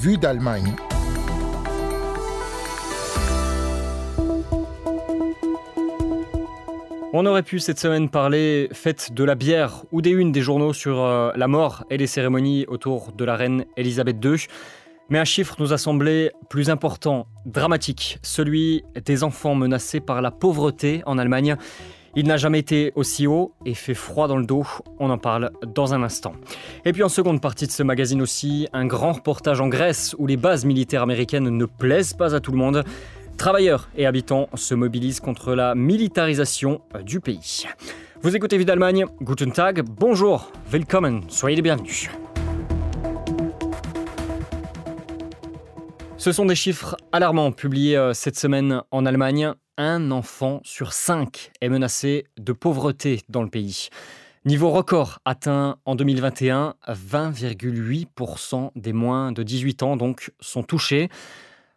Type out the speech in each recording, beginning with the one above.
Vue d'Allemagne. On aurait pu cette semaine parler fête de la bière ou des unes des journaux sur euh, la mort et les cérémonies autour de la reine Elisabeth II. Mais un chiffre nous a semblé plus important, dramatique, celui des enfants menacés par la pauvreté en Allemagne. Il n'a jamais été aussi haut et fait froid dans le dos. On en parle dans un instant. Et puis en seconde partie de ce magazine aussi, un grand reportage en Grèce où les bases militaires américaines ne plaisent pas à tout le monde. Travailleurs et habitants se mobilisent contre la militarisation du pays. Vous écoutez Vie d'Allemagne, Guten Tag, bonjour, willkommen, soyez les bienvenus. Ce sont des chiffres alarmants publiés euh, cette semaine en Allemagne. Un enfant sur cinq est menacé de pauvreté dans le pays. Niveau record atteint en 2021, 20,8% des moins de 18 ans donc sont touchés.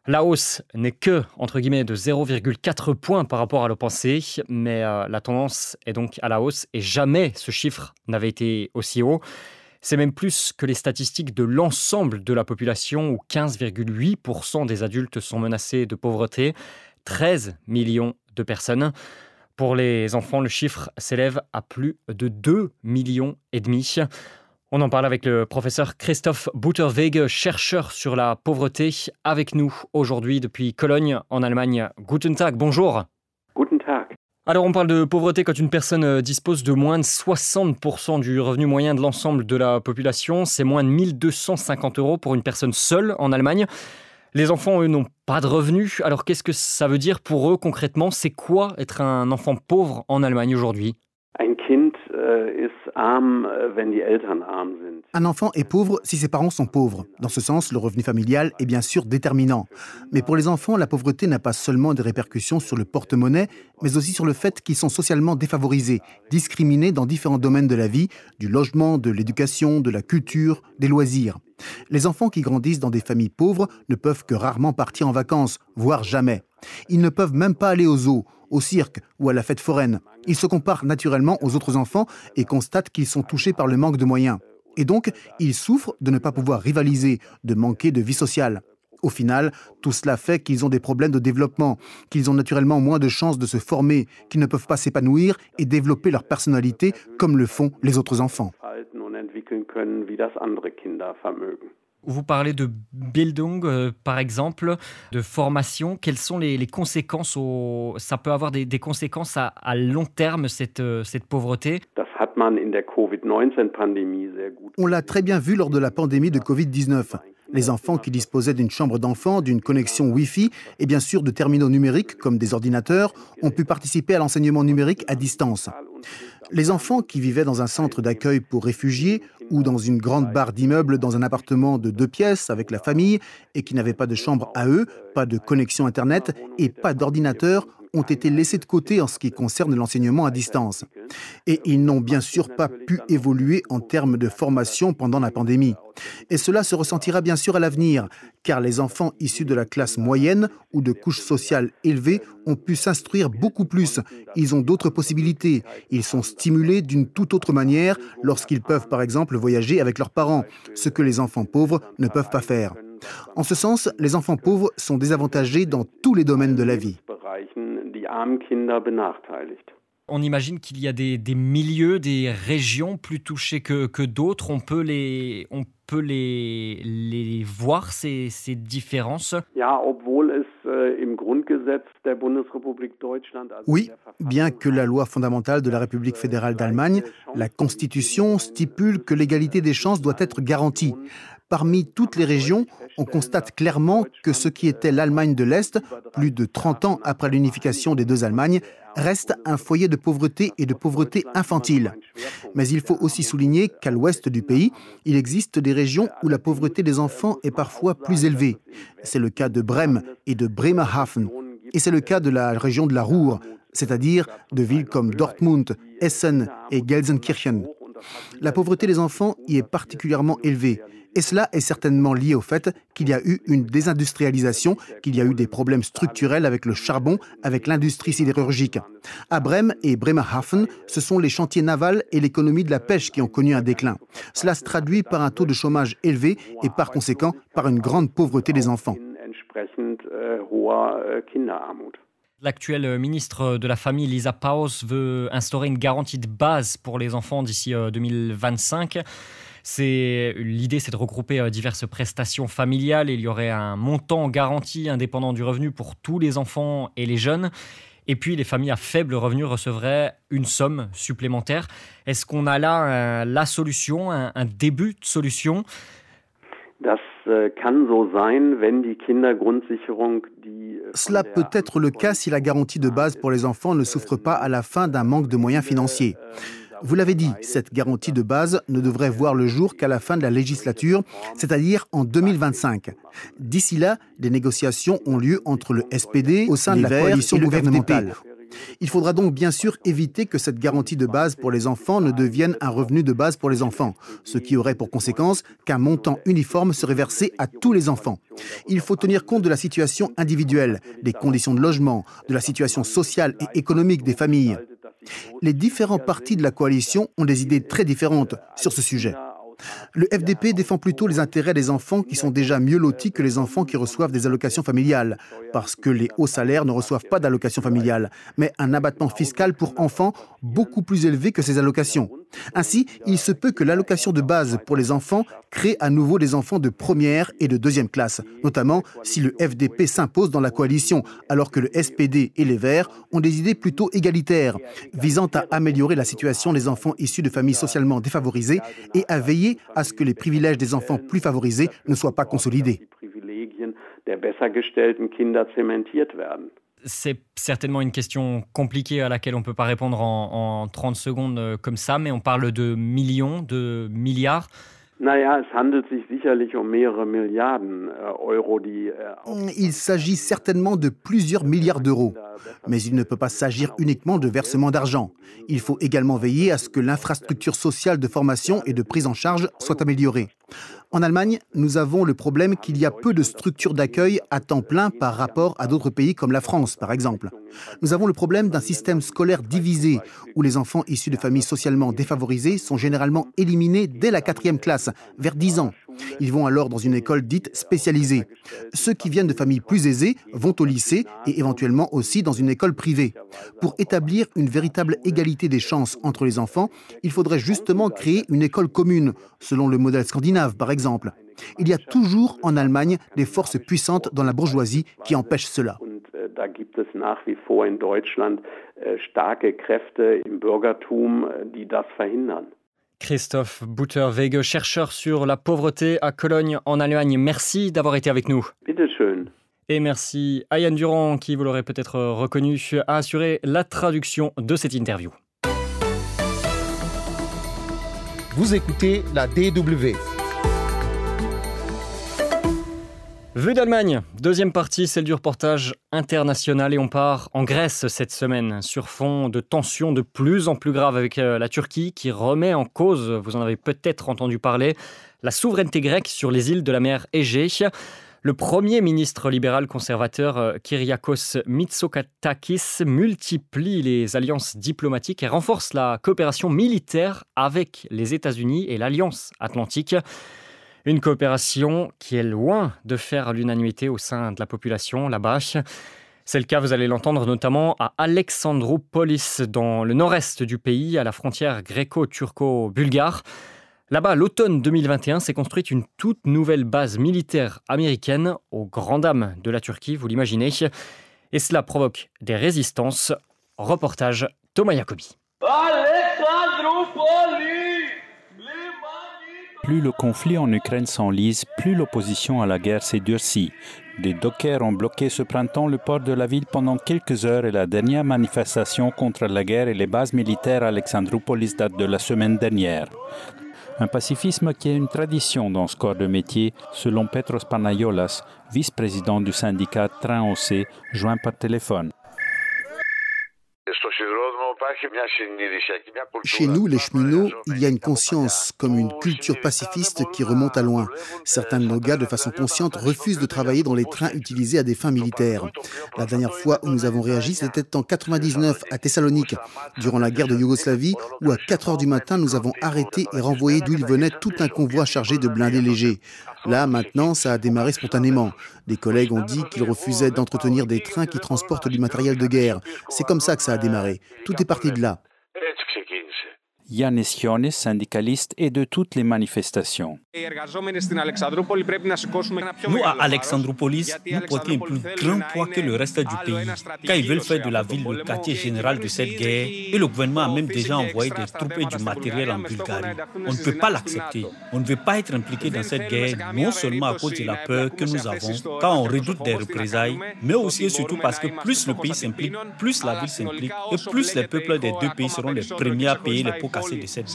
La hausse n'est que, guillemets, de 0,4 points par rapport à le passé, mais euh, la tendance est donc à la hausse et jamais ce chiffre n'avait été aussi haut. C'est même plus que les statistiques de l'ensemble de la population où 15,8% des adultes sont menacés de pauvreté, 13 millions de personnes. Pour les enfants, le chiffre s'élève à plus de 2 millions et demi. On en parle avec le professeur Christophe Butterwege, chercheur sur la pauvreté, avec nous aujourd'hui depuis Cologne, en Allemagne. Guten Tag, bonjour. Alors on parle de pauvreté quand une personne euh, dispose de moins de 60% du revenu moyen de l'ensemble de la population. C'est moins de 1250 euros pour une personne seule en Allemagne. Les enfants, eux, n'ont pas de revenus. Alors qu'est-ce que ça veut dire pour eux concrètement? C'est quoi être un enfant pauvre en Allemagne aujourd'hui? Un enfant est pauvre si ses parents sont pauvres. Dans ce sens, le revenu familial est bien sûr déterminant. Mais pour les enfants, la pauvreté n'a pas seulement des répercussions sur le porte-monnaie, mais aussi sur le fait qu'ils sont socialement défavorisés, discriminés dans différents domaines de la vie, du logement, de l'éducation, de la culture, des loisirs. Les enfants qui grandissent dans des familles pauvres ne peuvent que rarement partir en vacances, voire jamais. Ils ne peuvent même pas aller aux zoos, au cirque ou à la fête foraine. Ils se comparent naturellement aux autres enfants et constatent qu'ils sont touchés par le manque de moyens. Et donc, ils souffrent de ne pas pouvoir rivaliser, de manquer de vie sociale. Au final, tout cela fait qu'ils ont des problèmes de développement, qu'ils ont naturellement moins de chances de se former, qu'ils ne peuvent pas s'épanouir et développer leur personnalité comme le font les autres enfants. Vous parlez de Bildung, euh, par exemple, de formation. Quelles sont les, les conséquences au... Ça peut avoir des, des conséquences à, à long terme, cette, euh, cette pauvreté? Das hat man in der Covid-19-Pandemie sehr gut. On l'a très bien vu lors de la pandémie de Covid-19. Les enfants qui disposaient d'une chambre d'enfant, d'une connexion Wi-Fi et bien sûr de terminaux numériques comme des ordinateurs ont pu participer à l'enseignement numérique à distance. Les enfants qui vivaient dans un centre d'accueil pour réfugiés ou dans une grande barre d'immeubles dans un appartement de deux pièces avec la famille et qui n'avaient pas de chambre à eux, pas de connexion Internet et pas d'ordinateur ont été laissés de côté en ce qui concerne l'enseignement à distance. Et ils n'ont bien sûr pas pu évoluer en termes de formation pendant la pandémie. Et cela se ressentira bien sûr à l'avenir, car les enfants issus de la classe moyenne ou de couches sociales élevées ont pu s'instruire beaucoup plus. Ils ont d'autres possibilités. Ils sont stimulés d'une toute autre manière lorsqu'ils peuvent par exemple voyager avec leurs parents, ce que les enfants pauvres ne peuvent pas faire. En ce sens, les enfants pauvres sont désavantagés dans tous les domaines de la vie. Bereichen die armen Kinder benachteiligt. On imagine qu'il y a des, des milieux, des régions plus touchées que, que d'autres. On peut les, on peut les, les voir, ces, ces différences. Äh, Oui, bien que la loi fondamentale de la République fédérale d'Allemagne, la Constitution, stipule que l'égalité des chances doit être garantie. Parmi toutes les régions, on constate clairement que ce qui était l'Allemagne de l'Est, plus de 30 ans après l'unification des deux Allemagnes, reste un foyer de pauvreté et de pauvreté infantile. Mais il faut aussi souligner qu'à l'ouest du pays, il existe des régions où la pauvreté des enfants est parfois plus élevée. C'est le cas de Brême et de Bremerhaven. Et c'est le cas de la région de la Ruhr, c'est-à-dire de villes comme Dortmund, Essen et Gelsenkirchen. La pauvreté des enfants y est particulièrement élevée. Et cela est certainement lié au fait qu'il y a eu une désindustrialisation, qu'il y a eu des problèmes structurels avec le charbon, avec l'industrie sidérurgique. À Brême et Bremerhaven, ce sont les chantiers navals et l'économie de la pêche qui ont connu un déclin. Cela se traduit par un taux de chômage élevé et par conséquent par une grande pauvreté des enfants. L'actuel ministre de la Famille, Lisa Paus, veut instaurer une garantie de base pour les enfants d'ici 2025. C'est l'idée, c'est de regrouper euh, diverses prestations familiales. Il y aurait un montant garanti indépendant du revenu pour tous les enfants et les jeunes. Et puis les familles à faible revenu recevraient une somme supplémentaire. Est-ce qu'on a là euh, la solution, un, début de solution? Äh, Cela peut être le cas si la garantie de base pour les enfants ne souffre pas à la fin d'un manque de moyens financiers. Vous l'avez dit, cette garantie de base ne devrait voir le jour qu'à la fin de la législature, c'est-à-dire en 2025. D'ici là, des négociations ont lieu entre le SPD au sein de la coalition gouvernementale. Il faudra donc bien sûr éviter que cette garantie de base pour les enfants ne devienne un revenu de base pour les enfants, ce qui aurait pour conséquence qu'un montant uniforme serait versé à tous les enfants. Il faut tenir compte de la situation individuelle, des conditions de logement, de la situation sociale et économique des familles. Les différents partis de la coalition ont des idées très différentes sur ce sujet. Le FDP défend plutôt les intérêts des enfants qui sont déjà mieux lotis que les enfants qui reçoivent des allocations familiales, parce que les hauts salaires ne reçoivent pas d'allocations familiales, mais un abattement fiscal pour enfants beaucoup plus élevé que ces allocations. Ainsi, il se peut que l'allocation de base pour les enfants crée à nouveau des enfants de première et de deuxième classe, notamment si le FDP s'impose dans la coalition, alors que le SPD et les Verts ont des idées plutôt égalitaires, visant à améliorer la situation des enfants issus de familles socialement défavorisées et à veiller à ce que les privilèges des enfants plus favorisés ne soient pas consolidés c'est certainement une question compliquée à laquelle on ne peut pas répondre en, 30 secondes euh, comme ça, mais on parle de millions, de milliards. Il s'agit certainement de plusieurs milliards d'euros, mais il ne peut pas s'agir uniquement de versement d'argent. Il faut également veiller à ce que l'infrastructure sociale de formation et de prise en charge soit améliorée. En Allemagne, nous avons le problème qu'il y a peu de structures d'accueil à temps plein par rapport à d'autres pays comme la France, par exemple. Nous avons le problème d'un système scolaire divisé, où les enfants issus de familles socialement défavorisées sont généralement éliminés dès la quatrième classe, vers 10 ans. Ils vont alors dans une école dite spécialisée. Ceux qui viennent de familles plus aisées vont au lycée et éventuellement aussi dans une école privée. Pour établir une véritable égalité des chances entre les enfants, il faudrait justement créer une école commune, selon le modèle scandinave par exemple. Il y a toujours en Allemagne des forces puissantes dans la bourgeoisie qui empêchent cela. Da gibt es nach wie vor in Deutschland äh, starke Kräfte im Bürgertum, die das verhindern. Christophe Butterwege, chercheur sur la pauvreté à Cologne en Allemagne. Merci d'avoir été avec nous. Et merci à Yann Durand, qui, vous l'aurez peut-être reconnu, a assuré la traduction de cette interview. Vous écoutez la DW. Vue d'Allemagne, deuxième partie, celle du reportage international et on part en Grèce cette semaine sur fond de tensions de plus en plus graves avec euh, la Turquie qui remet en cause, vous en avez peut-être entendu parler, la souveraineté grecque sur les îles de la mer Égée. Le premier ministre libéral conservateur euh, Kyriakos Mitsotakis multiplie les alliances diplomatiques et renforce la coopération militaire avec les États-Unis et l'Alliance atlantique. Une coopération qui est loin de faire l'unanimité au sein de la population là-bas. C'est le cas, vous allez l'entendre notamment à Alexandroupolis, dans le nord-est du pays, à la frontière gréco-turco-bulgare. Là-bas, l'automne 2021 s'est construite une toute nouvelle base militaire américaine aux grandes dames de la Turquie, vous l'imaginez. Et cela provoque des résistances. Reportage Thomas Jacobi. Plus le conflit en Ukraine s'enlise, plus l'opposition à la guerre s'est durcie. Des dockers ont bloqué ce printemps le port de la ville pendant quelques heures et la dernière manifestation contre la guerre et les bases militaires à Alexandroupolis date de la semaine dernière. Un pacifisme qui a une tradition dans ce corps de métier, selon Petros Panayolas, vice-président du syndicat Train OC, joint par téléphone. Chez nous, les cheminots, il y a une conscience, comme une culture pacifiste qui remonte à loin. Certains de nos gars, de façon consciente, refusent de travailler dans les trains utilisés à des fins militaires. La dernière fois où nous avons réagi, c'était en 99 à Thessalonique, durant la guerre de Yougoslavie, où à 4 heures du matin, nous avons arrêté et renvoyé d'où il venait tout un convoi chargé de blindés légers. Là, maintenant, ça a démarré spontanément. Des collègues ont dit qu'ils refusaient d'entretenir des trains qui transportent du matériel de guerre. C'est comme ça que ça a démarré. Tout est parti de là. Yannis Ionis, syndicaliste, et de toutes les manifestations. Nous, à Alexandroupolis, nous portons un plus grand poids que le reste du pays, car ils veulent faire de la ville le quartier général de cette guerre, et le gouvernement a même déjà envoyé des troupes et du matériel en Bulgarie. On ne peut pas l'accepter. On ne veut pas être impliqué dans cette guerre, non seulement à cause de la peur que nous avons, car on redoute des représailles, mais aussi et surtout parce que plus le pays s'implique, plus la ville s'implique, et plus les peuples des deux pays seront les premiers à payer les pots cette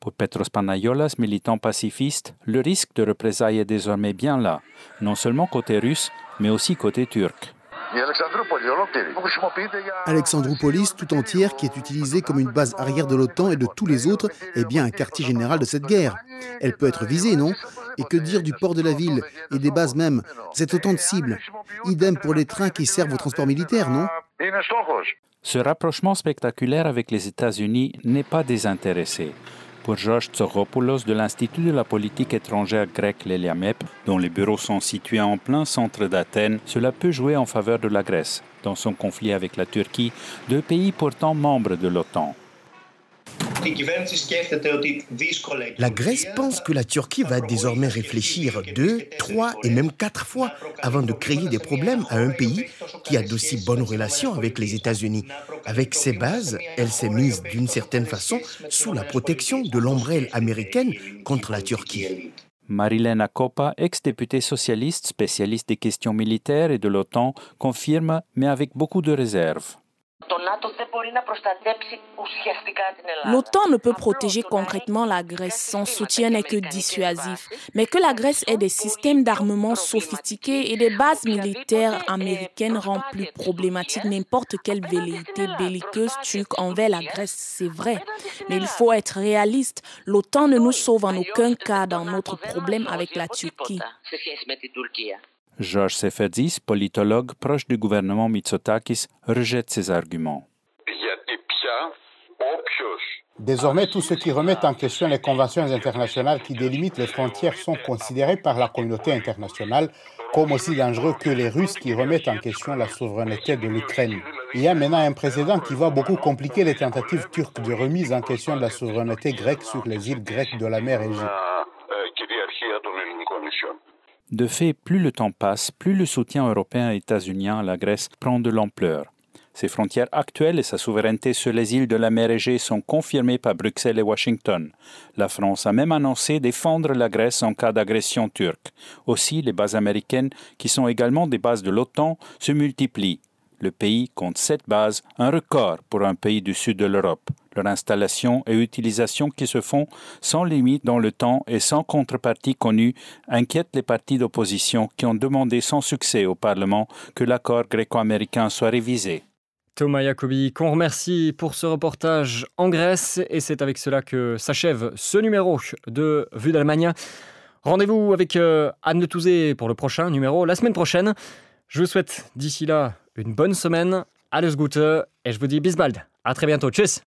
Pour Petros Panayolas, militant pacifiste, le risque de représailles est désormais bien là, non seulement côté russe, mais aussi côté turc. Alexandroupolis tout entière, qui est utilisée comme une base arrière de l'OTAN et de tous les autres, est bien un quartier général de cette guerre. Elle peut être visée, non? Et que dire du port de la ville et des bases même? C'est autant de cibles. Idem pour les trains qui servent au transport militaire, non? Ce rapprochement spectaculaire avec les États-Unis n'est pas désintéressé. Pour Georges Tsoropoulos de l'Institut de la politique étrangère grecque l'Eliamep, dont les bureaux sont situés en plein centre d'Athènes, cela peut jouer en faveur de la Grèce dans son conflit avec la Turquie, deux pays pourtant membres de l'OTAN. La Grèce pense que la Turquie va désormais réfléchir deux, trois et même quatre fois avant de créer des problèmes à un pays qui a d'aussi bonnes relations avec les États-Unis. Avec ces bases, elle s'est mise d'une certaine façon sous la protection de l'ombrelle américaine contre la Turquie. Marilena Akopa, ex-députée socialiste spécialiste des questions militaires et de l'OTAN, confirme, mais avec beaucoup de réserves. L'OTAN ne peut protéger concrètement la Grèce, son soutien n'est que dissuasif. Mais que la Grèce ait des systèmes d'armement sophistiqués et des bases militaires américaines rend plus problématique n'importe quelle velléité belliqueuse turque envers la Grèce, c'est vrai. Mais il faut être réaliste. L'OTAN ne nous sauve en aucun cas dans notre problème avec la Turquie. Georges Seferdis, politologue proche du gouvernement Mitsotakis, rejette ces arguments. Désormais, tous ceux qui remettent en question les conventions internationales qui délimitent les frontières sont considérés par la communauté internationale comme aussi dangereux que les Russes qui remettent en question la souveraineté de l'Ukraine. Il y a maintenant un précédent qui va beaucoup compliquer les tentatives turques de remise en question de la souveraineté grecque sur les îles grecques de la mer Égée. De fait, plus le temps passe, plus le soutien européen et états-unien à la Grèce prend de l'ampleur. Ses frontières actuelles et sa souveraineté sur les îles de la mer Égée sont confirmées par Bruxelles et Washington. La France a même annoncé défendre la Grèce en cas d'agression turque. Aussi, les bases américaines, qui sont également des bases de l'OTAN, se multiplient. Le pays compte sept bases, un record pour un pays du sud de l'Europe. Leur installation et utilisation qui se font sans limite dans le temps et sans contrepartie connue inquiètent les partis d'opposition qui ont demandé sans succès au Parlement que l'accord gréco-américain soit révisé. Thomas Jacobi, qu'on remercie pour ce reportage en Grèce. Et c'est avec cela que s'achève ce numéro de Vue d'Allemagne. Rendez-vous avec euh, Anne Le Touzé pour le prochain numéro la semaine prochaine. Je vous souhaite d'ici là une bonne semaine. Alles Gute et je vous dis bis bald. À très bientôt. Tchuss